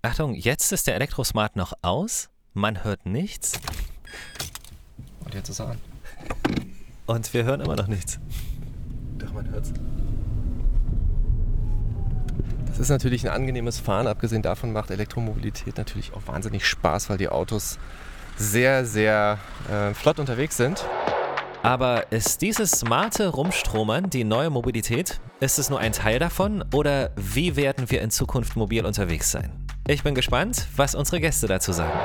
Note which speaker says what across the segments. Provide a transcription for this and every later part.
Speaker 1: Achtung, jetzt ist der Elektrosmart noch aus. Man hört nichts.
Speaker 2: Und jetzt ist er an.
Speaker 1: Und wir hören immer noch nichts.
Speaker 2: Doch, man hört's. Das ist natürlich ein angenehmes Fahren. Abgesehen davon macht Elektromobilität natürlich auch wahnsinnig Spaß, weil die Autos sehr, sehr äh, flott unterwegs sind.
Speaker 1: Aber ist dieses smarte Rumstromern die neue Mobilität? Ist es nur ein Teil davon oder wie werden wir in Zukunft mobil unterwegs sein? Ich bin gespannt, was unsere Gäste dazu sagen.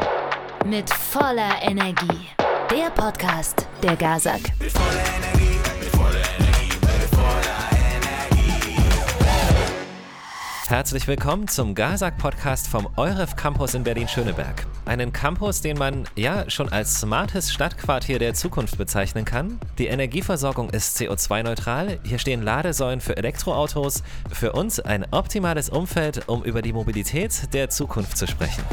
Speaker 3: Mit voller Energie. Der Podcast der Gazak.
Speaker 4: Mit voller Energie,
Speaker 1: Herzlich willkommen zum Gazak Podcast vom EUREF Campus in Berlin-Schöneberg. Einen Campus, den man ja schon als smartes Stadtquartier der Zukunft bezeichnen kann. Die Energieversorgung ist CO2-neutral. Hier stehen Ladesäulen für Elektroautos. Für uns ein optimales Umfeld, um über die Mobilität der Zukunft zu sprechen.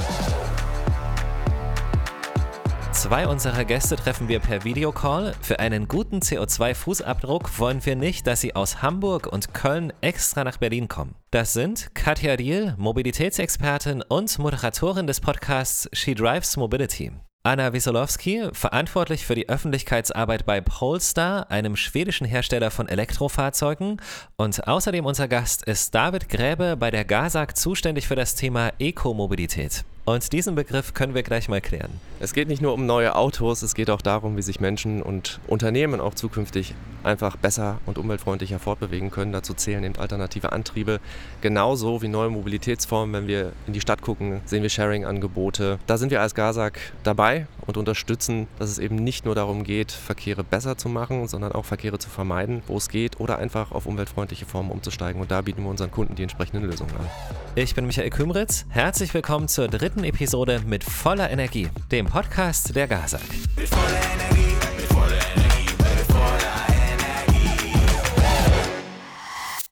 Speaker 1: Zwei unserer Gäste treffen wir per Videocall. Für einen guten CO2-Fußabdruck wollen wir nicht, dass sie aus Hamburg und Köln extra nach Berlin kommen. Das sind Katja Diel, Mobilitätsexpertin und Moderatorin des Podcasts She Drives Mobility. Anna Wiesolowski, verantwortlich für die Öffentlichkeitsarbeit bei Polestar, einem schwedischen Hersteller von Elektrofahrzeugen. Und außerdem unser Gast ist David Gräbe bei der GASAG zuständig für das Thema Ekomobilität. Und diesen Begriff können wir gleich mal klären.
Speaker 2: Es geht nicht nur um neue Autos, es geht auch darum, wie sich Menschen und Unternehmen auch zukünftig einfach besser und umweltfreundlicher fortbewegen können. Dazu zählen eben alternative Antriebe, genauso wie neue Mobilitätsformen. Wenn wir in die Stadt gucken, sehen wir Sharing-Angebote. Da sind wir als GASAG dabei und unterstützen, dass es eben nicht nur darum geht, Verkehre besser zu machen, sondern auch Verkehre zu vermeiden, wo es geht, oder einfach auf umweltfreundliche Formen umzusteigen. Und da bieten wir unseren Kunden die entsprechenden Lösungen an.
Speaker 1: Ich bin Michael Kümritz. Herzlich willkommen zur dritten Episode mit voller Energie, dem Podcast der GASAG.
Speaker 4: Mit voller Energie, mit voller Energie,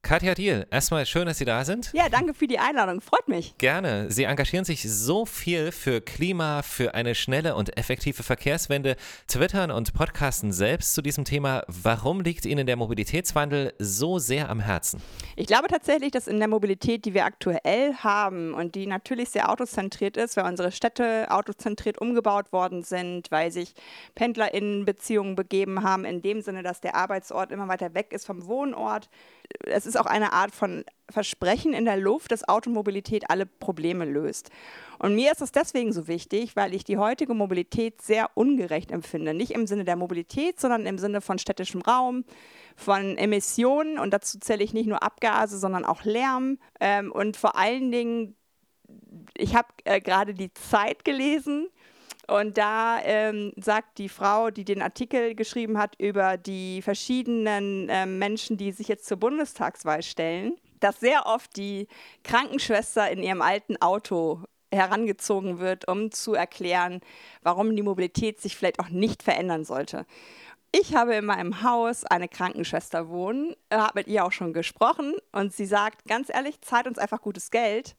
Speaker 1: Katja Diel, erstmal schön, dass Sie da sind.
Speaker 5: Ja, danke für die Einladung. Freut mich.
Speaker 1: Gerne. Sie engagieren sich so viel für Klima, für eine schnelle und effektive Verkehrswende, twittern und podcasten selbst zu diesem Thema. Warum liegt Ihnen der Mobilitätswandel so sehr am Herzen?
Speaker 5: Ich glaube tatsächlich, dass in der Mobilität, die wir aktuell haben und die natürlich sehr autozentriert ist, weil unsere Städte autozentriert umgebaut worden sind, weil sich PendlerInnen Beziehungen begeben haben, in dem Sinne, dass der Arbeitsort immer weiter weg ist vom Wohnort. Es ist auch eine Art von Versprechen in der Luft, dass Automobilität alle Probleme löst. Und mir ist es deswegen so wichtig, weil ich die heutige Mobilität sehr ungerecht empfinde. Nicht im Sinne der Mobilität, sondern im Sinne von städtischem Raum, von Emissionen. Und dazu zähle ich nicht nur Abgase, sondern auch Lärm. Ähm, und vor allen Dingen, ich habe äh, gerade die Zeit gelesen. Und da ähm, sagt die Frau, die den Artikel geschrieben hat über die verschiedenen ähm, Menschen, die sich jetzt zur Bundestagswahl stellen, dass sehr oft die Krankenschwester in ihrem alten Auto herangezogen wird, um zu erklären, warum die Mobilität sich vielleicht auch nicht verändern sollte. Ich habe in meinem Haus eine Krankenschwester wohnen, habe mit ihr auch schon gesprochen und sie sagt, ganz ehrlich, zahlt uns einfach gutes Geld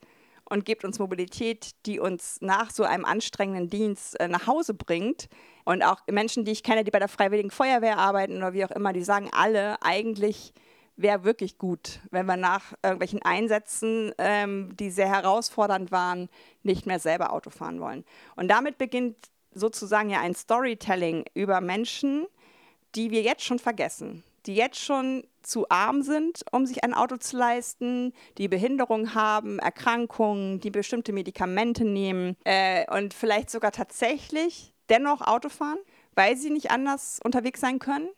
Speaker 5: und gebt uns Mobilität, die uns nach so einem anstrengenden Dienst äh, nach Hause bringt. Und auch Menschen, die ich kenne, die bei der Freiwilligen Feuerwehr arbeiten oder wie auch immer, die sagen alle, eigentlich wäre wirklich gut, wenn wir nach irgendwelchen Einsätzen, ähm, die sehr herausfordernd waren, nicht mehr selber Auto fahren wollen. Und damit beginnt sozusagen ja ein Storytelling über Menschen, die wir jetzt schon vergessen, die jetzt schon zu arm sind, um sich ein Auto zu leisten, die Behinderung haben, Erkrankungen, die bestimmte Medikamente nehmen äh, und vielleicht sogar tatsächlich dennoch Auto fahren, weil sie nicht anders unterwegs sein können.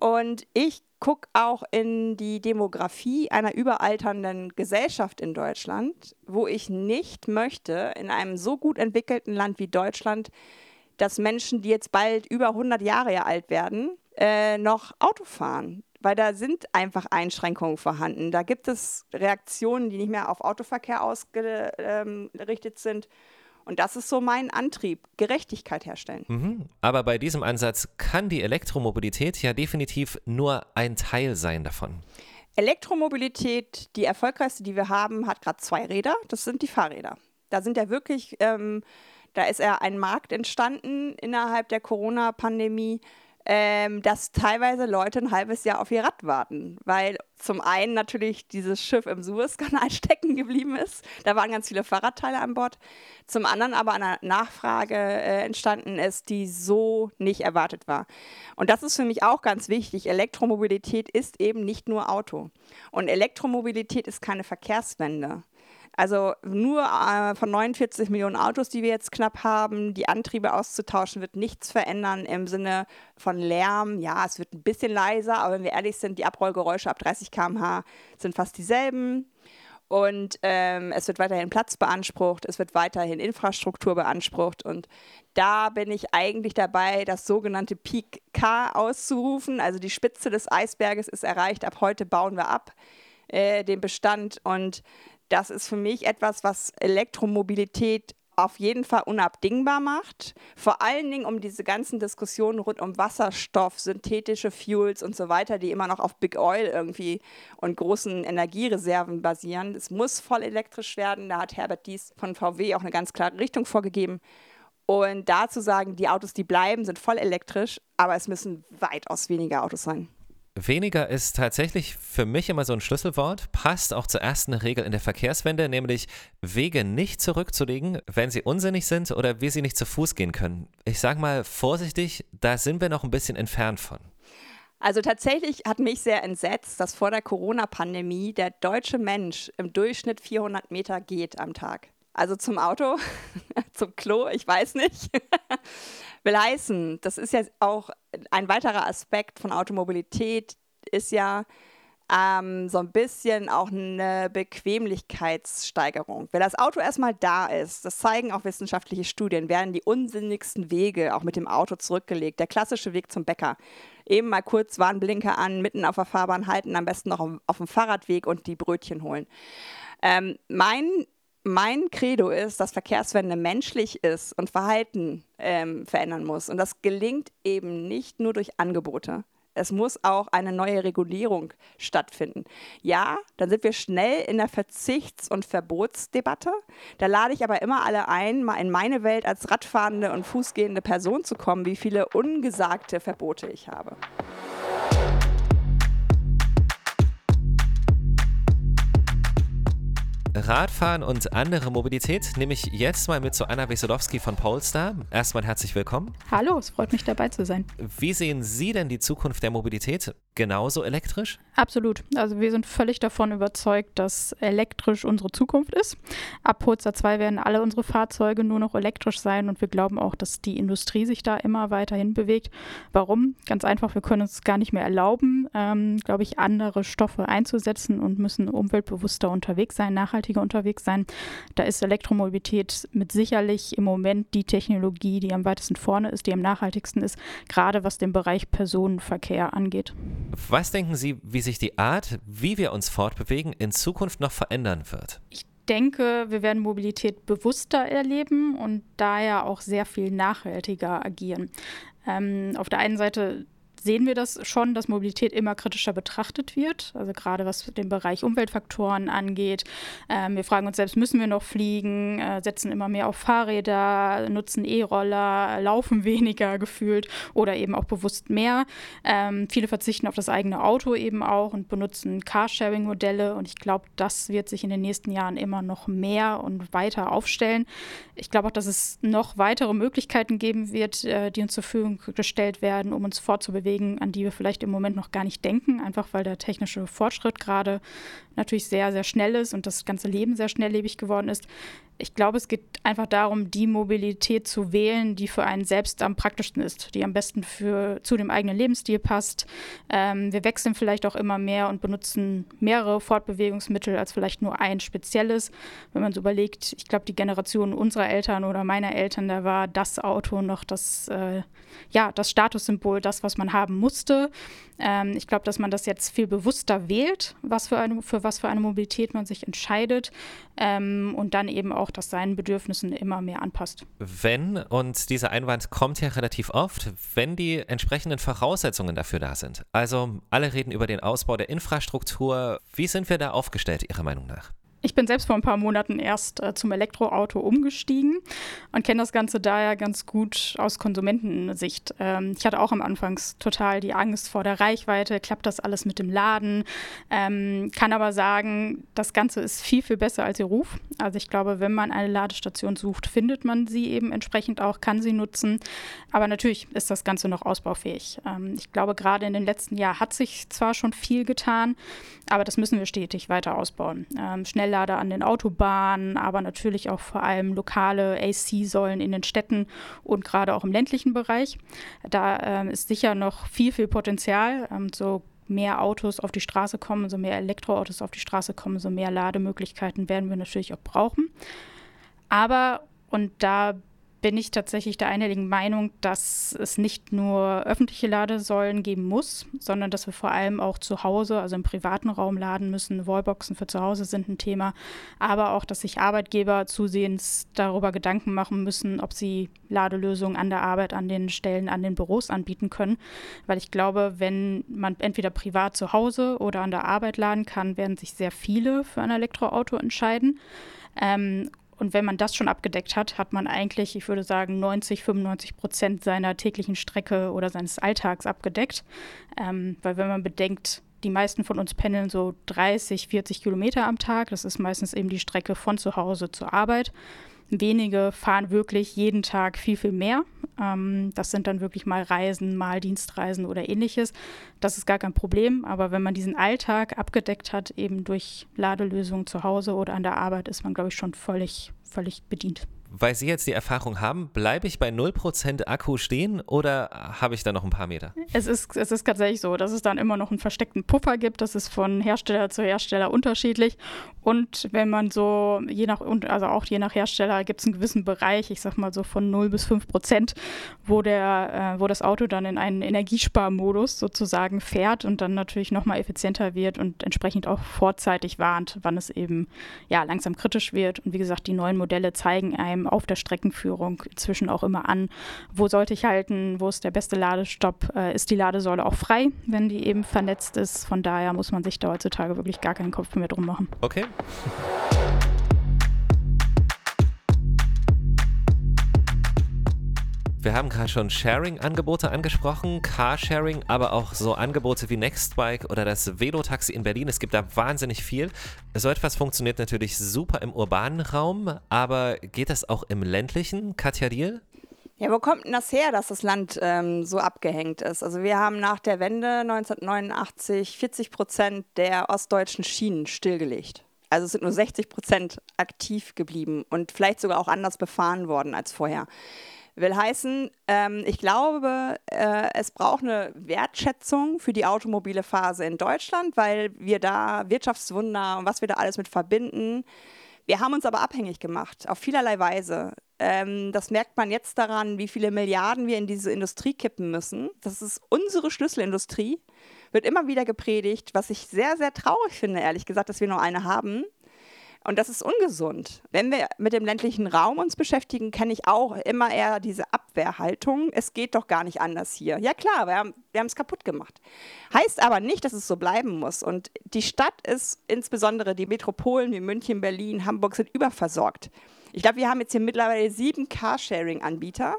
Speaker 5: Und ich gucke auch in die Demografie einer überalternden Gesellschaft in Deutschland, wo ich nicht möchte, in einem so gut entwickelten Land wie Deutschland, dass Menschen, die jetzt bald über 100 Jahre alt werden, äh, noch Auto fahren. Weil da sind einfach Einschränkungen vorhanden. Da gibt es Reaktionen, die nicht mehr auf Autoverkehr ausgerichtet sind. Und das ist so mein Antrieb, Gerechtigkeit herstellen.
Speaker 1: Mhm. Aber bei diesem Ansatz kann die Elektromobilität ja definitiv nur ein Teil sein davon.
Speaker 5: Elektromobilität, die erfolgreichste, die wir haben, hat gerade zwei Räder. Das sind die Fahrräder. Da sind ja wirklich, ähm, da ist ja ein Markt entstanden innerhalb der Corona-Pandemie, ähm, dass teilweise Leute ein halbes Jahr auf ihr Rad warten, weil zum einen natürlich dieses Schiff im Suezkanal stecken geblieben ist. Da waren ganz viele Fahrradteile an Bord. Zum anderen aber eine Nachfrage äh, entstanden ist, die so nicht erwartet war. Und das ist für mich auch ganz wichtig. Elektromobilität ist eben nicht nur Auto. Und Elektromobilität ist keine Verkehrswende. Also nur äh, von 49 Millionen Autos, die wir jetzt knapp haben, die Antriebe auszutauschen, wird nichts verändern im Sinne von Lärm. Ja, es wird ein bisschen leiser, aber wenn wir ehrlich sind, die Abrollgeräusche ab 30 km/h sind fast dieselben. Und ähm, es wird weiterhin Platz beansprucht, es wird weiterhin Infrastruktur beansprucht. Und da bin ich eigentlich dabei, das sogenannte Peak K auszurufen. Also die Spitze des Eisberges ist erreicht. Ab heute bauen wir ab äh, den Bestand. Und das ist für mich etwas, was Elektromobilität auf jeden Fall unabdingbar macht. Vor allen Dingen um diese ganzen Diskussionen rund um Wasserstoff, synthetische Fuels und so weiter, die immer noch auf Big Oil irgendwie und großen Energiereserven basieren. Es muss voll elektrisch werden. Da hat Herbert Dies von VW auch eine ganz klare Richtung vorgegeben. Und dazu sagen, die Autos, die bleiben, sind voll elektrisch, aber es müssen weitaus weniger Autos sein.
Speaker 1: Weniger ist tatsächlich für mich immer so ein Schlüsselwort, passt auch zur ersten Regel in der Verkehrswende, nämlich Wege nicht zurückzulegen, wenn sie unsinnig sind oder wir sie nicht zu Fuß gehen können. Ich sage mal vorsichtig, da sind wir noch ein bisschen entfernt von.
Speaker 5: Also tatsächlich hat mich sehr entsetzt, dass vor der Corona-Pandemie der deutsche Mensch im Durchschnitt 400 Meter geht am Tag. Also zum Auto, zum Klo, ich weiß nicht. Will heißen, das ist ja auch ein weiterer Aspekt von Automobilität, ist ja ähm, so ein bisschen auch eine Bequemlichkeitssteigerung. Wenn das Auto erstmal da ist, das zeigen auch wissenschaftliche Studien, werden die unsinnigsten Wege auch mit dem Auto zurückgelegt. Der klassische Weg zum Bäcker. Eben mal kurz Warnblinker an, mitten auf der Fahrbahn halten, am besten noch auf dem Fahrradweg und die Brötchen holen. Ähm, mein mein Credo ist, dass Verkehrswende menschlich ist und Verhalten ähm, verändern muss. Und das gelingt eben nicht nur durch Angebote. Es muss auch eine neue Regulierung stattfinden. Ja, dann sind wir schnell in der Verzichts- und Verbotsdebatte. Da lade ich aber immer alle ein, mal in meine Welt als radfahrende und fußgehende Person zu kommen, wie viele ungesagte Verbote ich habe.
Speaker 1: Radfahren und andere Mobilität nehme ich jetzt mal mit zu Anna Wesolowski von Polestar. Erstmal herzlich willkommen.
Speaker 6: Hallo, es freut mich dabei zu sein.
Speaker 1: Wie sehen Sie denn die Zukunft der Mobilität? Genauso elektrisch?
Speaker 6: Absolut. Also wir sind völlig davon überzeugt, dass elektrisch unsere Zukunft ist. Ab Polestar 2 werden alle unsere Fahrzeuge nur noch elektrisch sein und wir glauben auch, dass die Industrie sich da immer weiterhin bewegt. Warum? Ganz einfach, wir können uns gar nicht mehr erlauben, ähm, glaube ich, andere Stoffe einzusetzen und müssen umweltbewusster unterwegs sein, nachhaltig nachhaltiger unterwegs sein. Da ist Elektromobilität mit sicherlich im Moment die Technologie, die am weitesten vorne ist, die am nachhaltigsten ist, gerade was den Bereich Personenverkehr angeht.
Speaker 1: Was denken Sie, wie sich die Art, wie wir uns fortbewegen, in Zukunft noch verändern wird?
Speaker 6: Ich denke, wir werden Mobilität bewusster erleben und daher auch sehr viel nachhaltiger agieren. Ähm, auf der einen Seite sehen wir das schon, dass Mobilität immer kritischer betrachtet wird. Also gerade was den Bereich Umweltfaktoren angeht. Ähm, wir fragen uns selbst, müssen wir noch fliegen, äh, setzen immer mehr auf Fahrräder, nutzen E-Roller, laufen weniger gefühlt oder eben auch bewusst mehr. Ähm, viele verzichten auf das eigene Auto eben auch und benutzen Carsharing-Modelle. Und ich glaube, das wird sich in den nächsten Jahren immer noch mehr und weiter aufstellen. Ich glaube auch, dass es noch weitere Möglichkeiten geben wird, äh, die uns zur Verfügung gestellt werden, um uns fortzubewegen bewegen, an die wir vielleicht im Moment noch gar nicht denken, einfach weil der technische Fortschritt gerade natürlich sehr, sehr schnell ist und das ganze Leben sehr schnelllebig geworden ist. Ich glaube, es geht einfach darum, die Mobilität zu wählen, die für einen selbst am praktischsten ist, die am besten für, zu dem eigenen Lebensstil passt. Ähm, wir wechseln vielleicht auch immer mehr und benutzen mehrere Fortbewegungsmittel als vielleicht nur ein spezielles. Wenn man so überlegt, ich glaube, die Generation unserer Eltern oder meiner Eltern, da war das Auto noch das, äh, ja, das Statussymbol, das, was man haben musste. Ähm, ich glaube, dass man das jetzt viel bewusster wählt, was für, eine, für was für eine Mobilität man sich entscheidet ähm, und dann eben auch das seinen Bedürfnissen immer mehr anpasst.
Speaker 1: Wenn, und dieser Einwand kommt ja relativ oft, wenn die entsprechenden Voraussetzungen dafür da sind. Also alle reden über den Ausbau der Infrastruktur. Wie sind wir da aufgestellt, Ihrer Meinung nach?
Speaker 6: Ich bin selbst vor ein paar Monaten erst äh, zum Elektroauto umgestiegen und kenne das Ganze daher ganz gut aus Konsumentensicht. Ähm, ich hatte auch am Anfang total die Angst vor der Reichweite, klappt das alles mit dem Laden, ähm, kann aber sagen, das Ganze ist viel, viel besser als ihr Ruf. Also ich glaube, wenn man eine Ladestation sucht, findet man sie eben entsprechend auch, kann sie nutzen. Aber natürlich ist das Ganze noch ausbaufähig. Ähm, ich glaube, gerade in den letzten Jahren hat sich zwar schon viel getan, aber das müssen wir stetig weiter ausbauen. Ähm, schnell Schnelllader an den Autobahnen, aber natürlich auch vor allem lokale AC-Säulen in den Städten und gerade auch im ländlichen Bereich. Da ähm, ist sicher noch viel, viel Potenzial. Ähm, so mehr Autos auf die Straße kommen, so mehr Elektroautos auf die Straße kommen, so mehr Lademöglichkeiten werden wir natürlich auch brauchen. Aber, und da bin ich tatsächlich der einhelligen Meinung, dass es nicht nur öffentliche Ladesäulen geben muss, sondern dass wir vor allem auch zu Hause, also im privaten Raum laden müssen. Wallboxen für zu Hause sind ein Thema, aber auch, dass sich Arbeitgeber zusehends darüber Gedanken machen müssen, ob sie Ladelösungen an der Arbeit, an den Stellen, an den Büros anbieten können. Weil ich glaube, wenn man entweder privat zu Hause oder an der Arbeit laden kann, werden sich sehr viele für ein Elektroauto entscheiden. Ähm, und wenn man das schon abgedeckt hat, hat man eigentlich, ich würde sagen, 90, 95 Prozent seiner täglichen Strecke oder seines Alltags abgedeckt. Ähm, weil wenn man bedenkt, die meisten von uns pendeln so 30, 40 Kilometer am Tag. Das ist meistens eben die Strecke von zu Hause zur Arbeit. Wenige fahren wirklich jeden Tag viel, viel mehr. Ähm, das sind dann wirklich mal Reisen, mal Dienstreisen oder ähnliches. Das ist gar kein Problem. Aber wenn man diesen Alltag abgedeckt hat, eben durch Ladelösungen zu Hause oder an der Arbeit, ist man, glaube ich, schon völlig, völlig bedient
Speaker 1: weil Sie jetzt die Erfahrung haben, bleibe ich bei 0% Akku stehen oder habe ich da noch ein paar Meter?
Speaker 6: Es ist, es ist tatsächlich so, dass es dann immer noch einen versteckten Puffer gibt. Das ist von Hersteller zu Hersteller unterschiedlich. Und wenn man so, je nach, also auch je nach Hersteller, gibt es einen gewissen Bereich, ich sag mal so von 0 bis 5 Prozent, wo, der, äh, wo das Auto dann in einen Energiesparmodus sozusagen fährt und dann natürlich nochmal effizienter wird und entsprechend auch vorzeitig warnt, wann es eben ja, langsam kritisch wird. Und wie gesagt, die neuen Modelle zeigen einem, einem auf der Streckenführung inzwischen auch immer an, wo sollte ich halten, wo ist der beste Ladestopp, äh, ist die Ladesäule auch frei, wenn die eben vernetzt ist. Von daher muss man sich da heutzutage wirklich gar keinen Kopf mehr drum machen.
Speaker 1: Okay. Wir haben gerade schon Sharing-Angebote angesprochen, Carsharing, aber auch so Angebote wie Nextbike oder das Velotaxi in Berlin. Es gibt da wahnsinnig viel. So etwas funktioniert natürlich super im urbanen Raum, aber geht das auch im ländlichen, Katja Diel?
Speaker 5: Ja, wo kommt denn das her, dass das Land ähm, so abgehängt ist? Also wir haben nach der Wende 1989 40 Prozent der ostdeutschen Schienen stillgelegt. Also es sind nur 60 Prozent aktiv geblieben und vielleicht sogar auch anders befahren worden als vorher. Will heißen, ähm, ich glaube, äh, es braucht eine Wertschätzung für die automobile Phase in Deutschland, weil wir da Wirtschaftswunder und was wir da alles mit verbinden. Wir haben uns aber abhängig gemacht, auf vielerlei Weise. Ähm, das merkt man jetzt daran, wie viele Milliarden wir in diese Industrie kippen müssen. Das ist unsere Schlüsselindustrie. Wird immer wieder gepredigt, was ich sehr, sehr traurig finde, ehrlich gesagt, dass wir nur eine haben. Und das ist ungesund. Wenn wir mit dem ländlichen Raum uns beschäftigen, kenne ich auch immer eher diese Abwehrhaltung. Es geht doch gar nicht anders hier. Ja klar, wir haben es kaputt gemacht. Heißt aber nicht, dass es so bleiben muss. Und die Stadt ist, insbesondere die Metropolen wie München, Berlin, Hamburg, sind überversorgt. Ich glaube, wir haben jetzt hier mittlerweile sieben Carsharing-Anbieter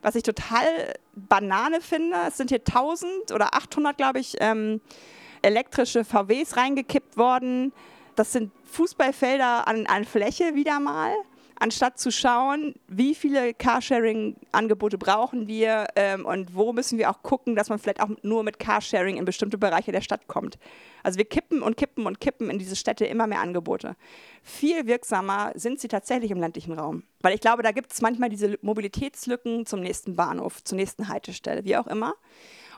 Speaker 5: was ich total Banane finde. Es sind hier 1000 oder 800, glaube ich, ähm, elektrische VWs reingekippt worden. Das sind Fußballfelder an, an Fläche wieder mal, anstatt zu schauen, wie viele Carsharing-Angebote brauchen wir ähm, und wo müssen wir auch gucken, dass man vielleicht auch nur mit Carsharing in bestimmte Bereiche der Stadt kommt. Also wir kippen und kippen und kippen in diese Städte immer mehr Angebote. Viel wirksamer sind sie tatsächlich im ländlichen Raum. Weil ich glaube, da gibt es manchmal diese Mobilitätslücken zum nächsten Bahnhof, zur nächsten Haltestelle, wie auch immer.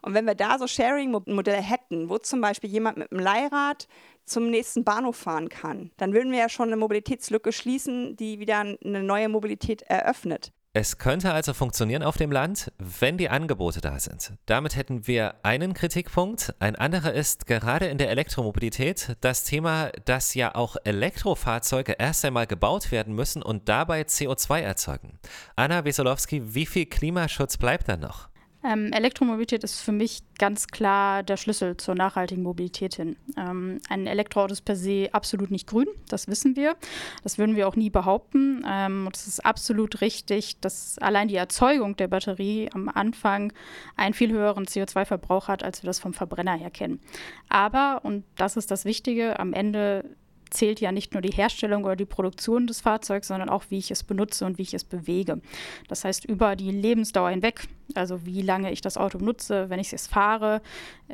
Speaker 5: Und wenn wir da so Sharing-Modelle hätten, wo zum Beispiel jemand mit einem Leihrad zum nächsten Bahnhof fahren kann, dann würden wir ja schon eine Mobilitätslücke schließen, die wieder eine neue Mobilität eröffnet.
Speaker 1: Es könnte also funktionieren auf dem Land, wenn die Angebote da sind. Damit hätten wir einen Kritikpunkt. Ein anderer ist gerade in der Elektromobilität das Thema, dass ja auch Elektrofahrzeuge erst einmal gebaut werden müssen und dabei CO2 erzeugen. Anna Wesolowski, wie viel Klimaschutz bleibt da noch?
Speaker 6: Ähm, Elektromobilität ist für mich ganz klar der Schlüssel zur nachhaltigen Mobilität hin. Ähm, ein Elektroauto ist per se absolut nicht grün, das wissen wir. Das würden wir auch nie behaupten. Ähm, es ist absolut richtig, dass allein die Erzeugung der Batterie am Anfang einen viel höheren CO2-Verbrauch hat, als wir das vom Verbrenner her kennen. Aber, und das ist das Wichtige, am Ende zählt ja nicht nur die Herstellung oder die Produktion des Fahrzeugs, sondern auch, wie ich es benutze und wie ich es bewege. Das heißt, über die Lebensdauer hinweg, also wie lange ich das Auto nutze, wenn ich es fahre,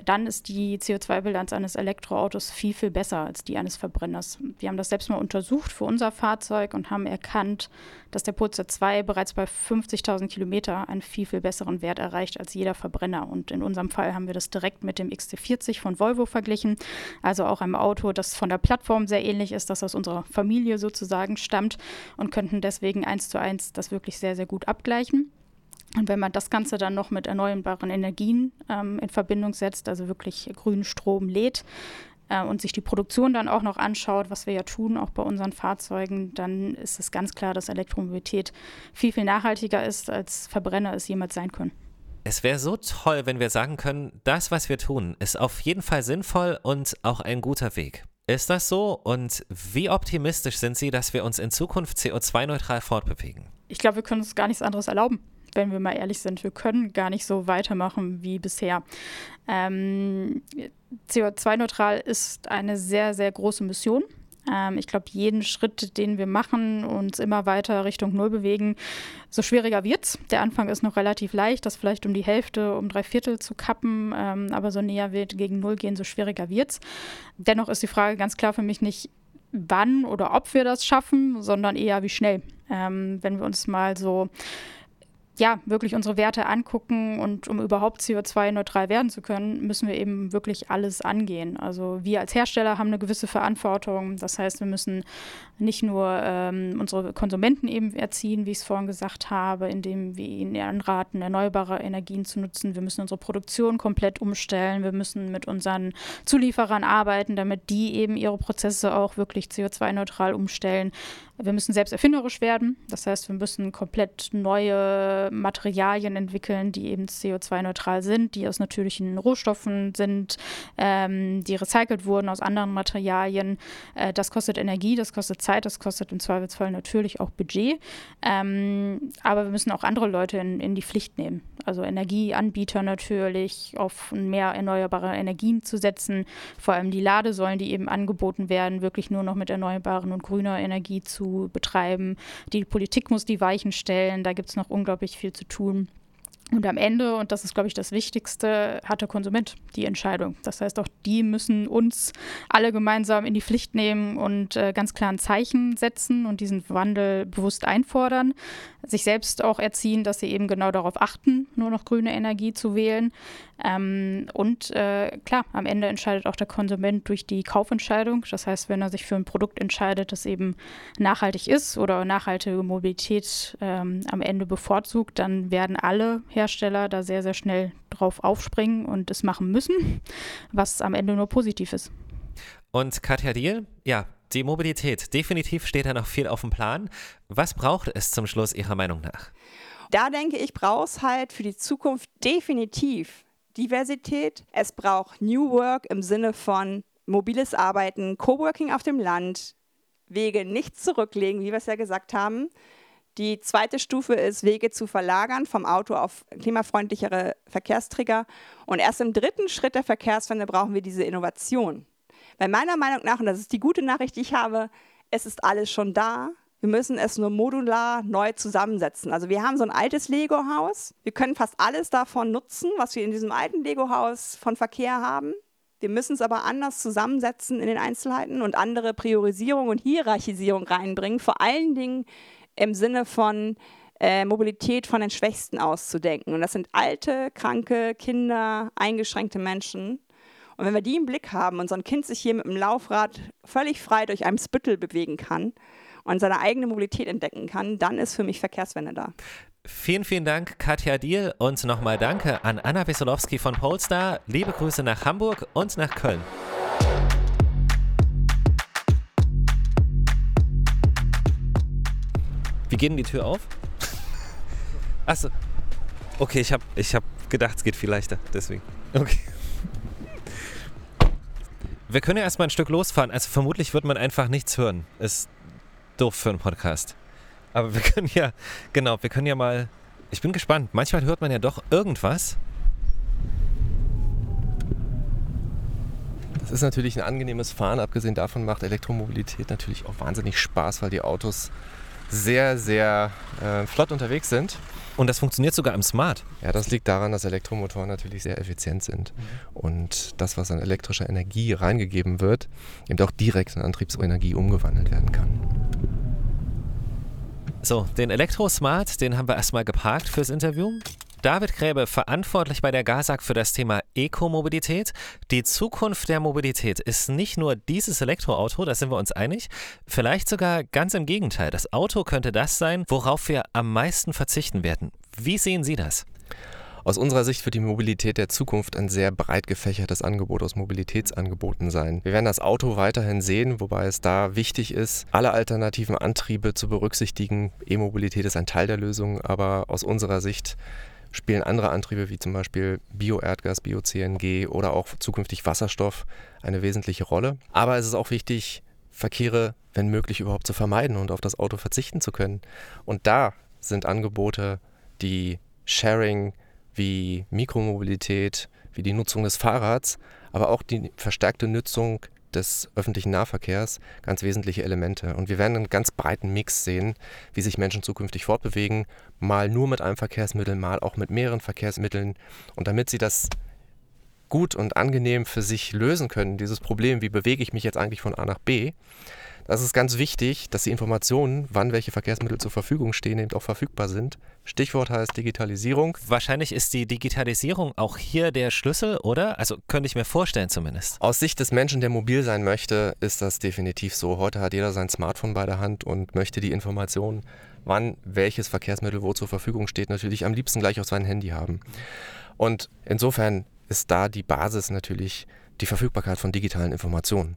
Speaker 6: dann ist die CO2-Bilanz eines Elektroautos viel, viel besser als die eines Verbrenners. Wir haben das selbst mal untersucht für unser Fahrzeug und haben erkannt, dass der Polestar 2 bereits bei 50.000 Kilometer einen viel, viel besseren Wert erreicht als jeder Verbrenner. Und in unserem Fall haben wir das direkt mit dem XC40 von Volvo verglichen, also auch einem Auto, das von der Plattform sehr ähnlich ist, das aus unserer Familie sozusagen stammt und könnten deswegen eins zu eins das wirklich sehr, sehr gut abgleichen. Und wenn man das Ganze dann noch mit erneuerbaren Energien ähm, in Verbindung setzt, also wirklich grünen Strom lädt, äh, und sich die Produktion dann auch noch anschaut, was wir ja tun, auch bei unseren Fahrzeugen, dann ist es ganz klar, dass Elektromobilität viel, viel nachhaltiger ist, als Verbrenner es jemals sein können.
Speaker 1: Es wäre so toll, wenn wir sagen können, das, was wir tun, ist auf jeden Fall sinnvoll und auch ein guter Weg. Ist das so? Und wie optimistisch sind Sie, dass wir uns in Zukunft CO2-neutral fortbewegen?
Speaker 6: Ich glaube, wir können uns gar nichts anderes erlauben wenn wir mal ehrlich sind. Wir können gar nicht so weitermachen wie bisher. Ähm, CO2-neutral ist eine sehr, sehr große Mission. Ähm, ich glaube, jeden Schritt, den wir machen, uns immer weiter Richtung Null bewegen, so schwieriger wird es. Der Anfang ist noch relativ leicht, das vielleicht um die Hälfte, um drei Viertel zu kappen, ähm, aber so näher wir gegen Null gehen, so schwieriger wird es. Dennoch ist die Frage ganz klar für mich nicht, wann oder ob wir das schaffen, sondern eher wie schnell. Ähm, wenn wir uns mal so ja, wirklich unsere Werte angucken und um überhaupt CO2-neutral werden zu können, müssen wir eben wirklich alles angehen. Also wir als Hersteller haben eine gewisse Verantwortung. Das heißt, wir müssen nicht nur ähm, unsere Konsumenten eben erziehen, wie ich es vorhin gesagt habe, indem wir ihnen anraten, erneuerbare Energien zu nutzen. Wir müssen unsere Produktion komplett umstellen. Wir müssen mit unseren Zulieferern arbeiten, damit die eben ihre Prozesse auch wirklich CO2-neutral umstellen. Wir müssen selbst erfinderisch werden. Das heißt, wir müssen komplett neue Materialien entwickeln, die eben CO2-neutral sind, die aus natürlichen Rohstoffen sind, ähm, die recycelt wurden aus anderen Materialien. Äh, das kostet Energie, das kostet Zeit, das kostet im Zweifelsfall natürlich auch Budget. Ähm, aber wir müssen auch andere Leute in, in die Pflicht nehmen. Also Energieanbieter natürlich, auf mehr erneuerbare Energien zu setzen, vor allem die Ladesäulen, die eben angeboten werden, wirklich nur noch mit erneuerbaren und grüner Energie zu betreiben. Die Politik muss die Weichen stellen. Da gibt es noch unglaublich viel zu tun. Und am Ende, und das ist, glaube ich, das Wichtigste, hat der Konsument die Entscheidung. Das heißt, auch die müssen uns alle gemeinsam in die Pflicht nehmen und äh, ganz klar ein Zeichen setzen und diesen Wandel bewusst einfordern. Sich selbst auch erziehen, dass sie eben genau darauf achten, nur noch grüne Energie zu wählen. Ähm, und äh, klar, am Ende entscheidet auch der Konsument durch die Kaufentscheidung. Das heißt, wenn er sich für ein Produkt entscheidet, das eben nachhaltig ist oder nachhaltige Mobilität ähm, am Ende bevorzugt, dann werden alle Hersteller da sehr, sehr schnell drauf aufspringen und es machen müssen, was am Ende nur positiv ist.
Speaker 1: Und Katja Diel, ja, die Mobilität, definitiv steht da noch viel auf dem Plan. Was braucht es zum Schluss Ihrer Meinung nach?
Speaker 5: Da denke ich, braucht es halt für die Zukunft definitiv Diversität. Es braucht New Work im Sinne von mobiles Arbeiten, Coworking auf dem Land, Wege nicht zurücklegen, wie wir es ja gesagt haben. Die zweite Stufe ist, Wege zu verlagern vom Auto auf klimafreundlichere Verkehrsträger. Und erst im dritten Schritt der Verkehrswende brauchen wir diese Innovation. Weil meiner Meinung nach, und das ist die gute Nachricht, die ich habe, es ist alles schon da. Wir müssen es nur modular neu zusammensetzen. Also wir haben so ein altes Lego-Haus. Wir können fast alles davon nutzen, was wir in diesem alten Lego-Haus von Verkehr haben. Wir müssen es aber anders zusammensetzen in den Einzelheiten und andere Priorisierung und Hierarchisierung reinbringen. Vor allen Dingen im Sinne von äh, Mobilität von den Schwächsten auszudenken. Und das sind alte, kranke, Kinder, eingeschränkte Menschen. Und wenn wir die im Blick haben und so ein Kind sich hier mit dem Laufrad völlig frei durch einen Spüttel bewegen kann, und seine eigene Mobilität entdecken kann, dann ist für mich Verkehrswende da.
Speaker 1: Vielen, vielen Dank, Katja Diel. Und nochmal danke an Anna Wesolowski von Polestar. Liebe Grüße nach Hamburg und nach Köln. Wie geht denn die Tür auf? Achso. Okay, ich habe ich hab gedacht, es geht viel leichter. Deswegen. Okay. Wir können ja erstmal ein Stück losfahren. Also vermutlich wird man einfach nichts hören. Ist doof für einen Podcast. Aber wir können ja, genau, wir können ja mal. Ich bin gespannt. Manchmal hört man ja doch irgendwas.
Speaker 2: Das ist natürlich ein angenehmes Fahren. Abgesehen davon macht Elektromobilität natürlich auch wahnsinnig Spaß, weil die Autos sehr, sehr äh, flott unterwegs sind.
Speaker 1: Und das funktioniert sogar im Smart.
Speaker 2: Ja, das liegt daran, dass Elektromotoren natürlich sehr effizient sind. Und das, was an elektrischer Energie reingegeben wird, eben auch direkt in Antriebsenergie umgewandelt werden kann.
Speaker 1: So, den Elektro-Smart, den haben wir erstmal geparkt fürs Interview. David Gräbe, verantwortlich bei der GASAG für das Thema Ekomobilität. Die Zukunft der Mobilität ist nicht nur dieses Elektroauto, da sind wir uns einig. Vielleicht sogar ganz im Gegenteil. Das Auto könnte das sein, worauf wir am meisten verzichten werden. Wie sehen Sie das?
Speaker 2: Aus unserer Sicht wird die Mobilität der Zukunft ein sehr breit gefächertes Angebot aus Mobilitätsangeboten sein. Wir werden das Auto weiterhin sehen, wobei es da wichtig ist, alle alternativen Antriebe zu berücksichtigen. E-Mobilität ist ein Teil der Lösung, aber aus unserer Sicht spielen andere Antriebe wie zum Beispiel Bio-Erdgas, Bio-CNG oder auch zukünftig Wasserstoff eine wesentliche Rolle. Aber es ist auch wichtig, Verkehre, wenn möglich, überhaupt zu vermeiden und auf das Auto verzichten zu können. Und da sind Angebote, die Sharing wie Mikromobilität, wie die Nutzung des Fahrrads, aber auch die verstärkte Nutzung des öffentlichen Nahverkehrs ganz wesentliche Elemente. Und wir werden einen ganz breiten Mix sehen, wie sich Menschen zukünftig fortbewegen, mal nur mit einem Verkehrsmittel, mal auch mit mehreren Verkehrsmitteln. Und damit sie das gut und angenehm für sich lösen können, dieses Problem, wie bewege ich mich jetzt eigentlich von A nach B, das ist ganz wichtig, dass die Informationen, wann welche Verkehrsmittel zur Verfügung stehen, eben auch verfügbar sind. Stichwort heißt Digitalisierung.
Speaker 1: Wahrscheinlich ist die Digitalisierung auch hier der Schlüssel, oder? Also könnte ich mir vorstellen zumindest.
Speaker 2: Aus Sicht des Menschen, der mobil sein möchte, ist das definitiv so. Heute hat jeder sein Smartphone bei der Hand und möchte die Informationen, wann welches Verkehrsmittel wo zur Verfügung steht, natürlich am liebsten gleich auf sein Handy haben. Und insofern ist da die Basis natürlich die Verfügbarkeit von digitalen Informationen.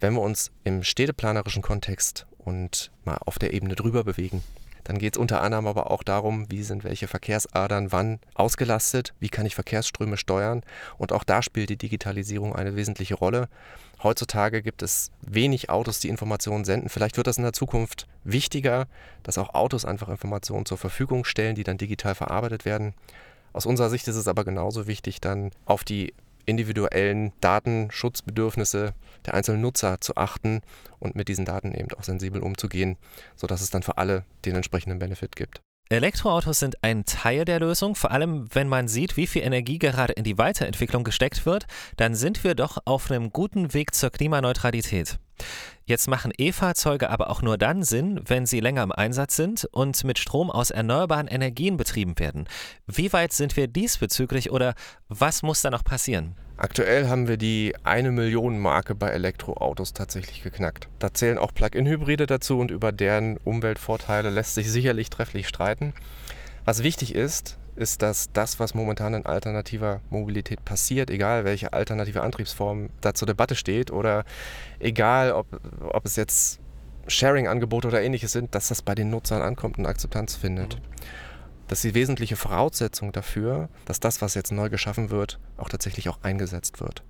Speaker 2: Wenn wir uns im städteplanerischen Kontext und mal auf der Ebene drüber bewegen, dann geht es unter anderem aber auch darum, wie sind welche Verkehrsadern wann ausgelastet, wie kann ich Verkehrsströme steuern. Und auch da spielt die Digitalisierung eine wesentliche Rolle. Heutzutage gibt es wenig Autos, die Informationen senden. Vielleicht wird das in der Zukunft wichtiger, dass auch Autos einfach Informationen zur Verfügung stellen, die dann digital verarbeitet werden. Aus unserer Sicht ist es aber genauso wichtig, dann auf die individuellen Datenschutzbedürfnisse der einzelnen Nutzer zu achten und mit diesen Daten eben auch sensibel umzugehen, sodass es dann für alle den entsprechenden Benefit gibt.
Speaker 1: Elektroautos sind ein Teil der Lösung, vor allem wenn man sieht, wie viel Energie gerade in die Weiterentwicklung gesteckt wird, dann sind wir doch auf einem guten Weg zur Klimaneutralität. Jetzt machen E-Fahrzeuge aber auch nur dann Sinn, wenn sie länger im Einsatz sind und mit Strom aus erneuerbaren Energien betrieben werden. Wie weit sind wir diesbezüglich oder was muss da noch passieren?
Speaker 2: Aktuell haben wir die eine Million Marke bei Elektroautos tatsächlich geknackt. Da zählen auch Plug-in-Hybride dazu und über deren Umweltvorteile lässt sich sicherlich trefflich streiten. Was wichtig ist, ist, dass das, was momentan in alternativer Mobilität passiert, egal welche alternative Antriebsform da zur Debatte steht oder egal, ob, ob es jetzt Sharing-Angebote oder ähnliches sind, dass das bei den Nutzern ankommt und Akzeptanz findet. Das ist die wesentliche Voraussetzung dafür, dass das, was jetzt neu geschaffen wird, auch tatsächlich auch eingesetzt wird.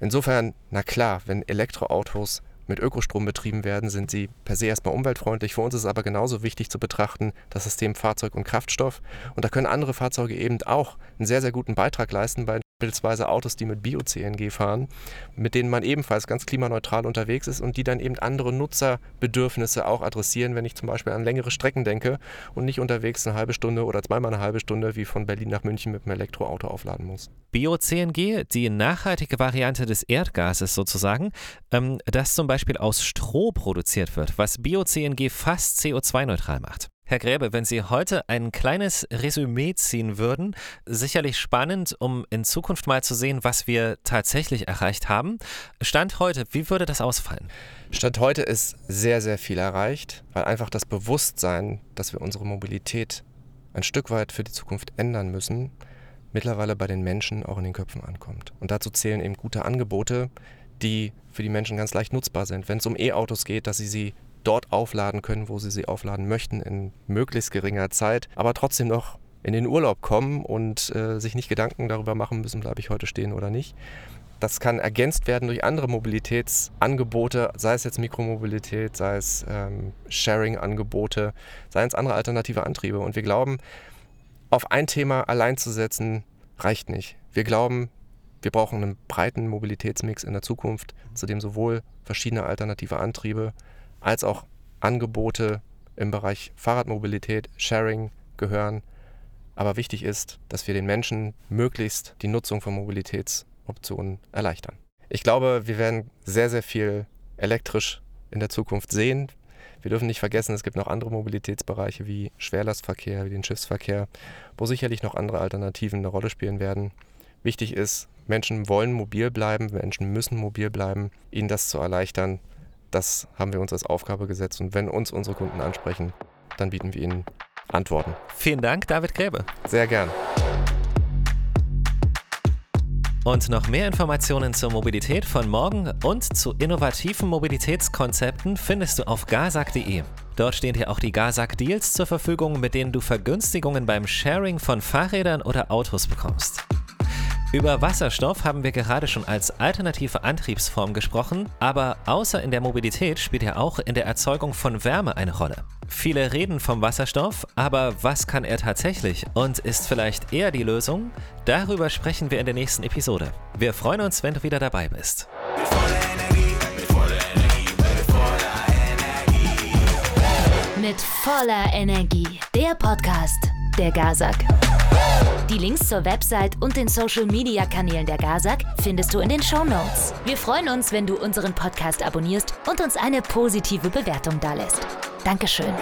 Speaker 2: Insofern, na klar, wenn Elektroautos mit Ökostrom betrieben werden, sind sie per se erstmal umweltfreundlich. Für uns ist es aber genauso wichtig zu betrachten, das System Fahrzeug und Kraftstoff. Und da können andere Fahrzeuge eben auch einen sehr, sehr guten Beitrag leisten bei beispielsweise Autos, die mit Bio-CNG fahren, mit denen man ebenfalls ganz klimaneutral unterwegs ist und die dann eben andere Nutzerbedürfnisse auch adressieren, wenn ich zum Beispiel an längere Strecken denke und nicht unterwegs eine halbe Stunde oder zweimal eine halbe Stunde wie von Berlin nach München mit einem Elektroauto aufladen muss.
Speaker 1: Bio-CNG, die nachhaltige Variante des Erdgases sozusagen, ähm, das zum Beispiel aus Stroh produziert wird, was Bio-CNG fast CO2-neutral macht. Herr Gräbe, wenn Sie heute ein kleines Resümee ziehen würden, sicherlich spannend, um in Zukunft mal zu sehen, was wir tatsächlich erreicht haben. Stand heute, wie würde das ausfallen?
Speaker 2: Stand heute ist sehr, sehr viel erreicht, weil einfach das Bewusstsein, dass wir unsere Mobilität ein Stück weit für die Zukunft ändern müssen, mittlerweile bei den Menschen auch in den Köpfen ankommt. Und dazu zählen eben gute Angebote, die für die Menschen ganz leicht nutzbar sind. Wenn es um E-Autos geht, dass sie sie dort aufladen können, wo sie sie aufladen möchten, in möglichst geringer Zeit, aber trotzdem noch in den Urlaub kommen und äh, sich nicht Gedanken darüber machen müssen, bleibe ich heute stehen oder nicht. Das kann ergänzt werden durch andere Mobilitätsangebote, sei es jetzt Mikromobilität, sei es ähm, Sharing-Angebote, sei es andere alternative Antriebe. Und wir glauben, auf ein Thema allein zu setzen, reicht nicht. Wir glauben, wir brauchen einen breiten Mobilitätsmix in der Zukunft, zu dem sowohl verschiedene alternative Antriebe als auch Angebote im Bereich Fahrradmobilität, Sharing gehören. Aber wichtig ist, dass wir den Menschen möglichst die Nutzung von Mobilitätsoptionen erleichtern. Ich glaube, wir werden sehr, sehr viel elektrisch in der Zukunft sehen. Wir dürfen nicht vergessen, es gibt noch andere Mobilitätsbereiche wie Schwerlastverkehr, wie den Schiffsverkehr, wo sicherlich noch andere Alternativen eine Rolle spielen werden. Wichtig ist, Menschen wollen mobil bleiben, Menschen müssen mobil bleiben. Ihnen das zu erleichtern, das haben wir uns als Aufgabe gesetzt. Und wenn uns unsere Kunden ansprechen, dann bieten wir ihnen Antworten.
Speaker 1: Vielen Dank, David Gräbe.
Speaker 2: Sehr gern.
Speaker 1: Und noch mehr Informationen zur Mobilität von morgen und zu innovativen Mobilitätskonzepten findest du auf gazak.de. Dort stehen dir auch die Gazak Deals zur Verfügung, mit denen du Vergünstigungen beim Sharing von Fahrrädern oder Autos bekommst. Über Wasserstoff haben wir gerade schon als alternative Antriebsform gesprochen, aber außer in der Mobilität spielt er auch in der Erzeugung von Wärme eine Rolle. Viele reden vom Wasserstoff, aber was kann er tatsächlich und ist vielleicht eher die Lösung? Darüber sprechen wir in der nächsten Episode. Wir freuen uns, wenn du wieder dabei bist.
Speaker 3: Mit voller Energie. Der Podcast der Gazak. Die Links zur Website und den Social Media Kanälen der Gazak findest du in den Show Notes. Wir freuen uns, wenn du unseren Podcast abonnierst und uns eine positive Bewertung dalässt. Dankeschön.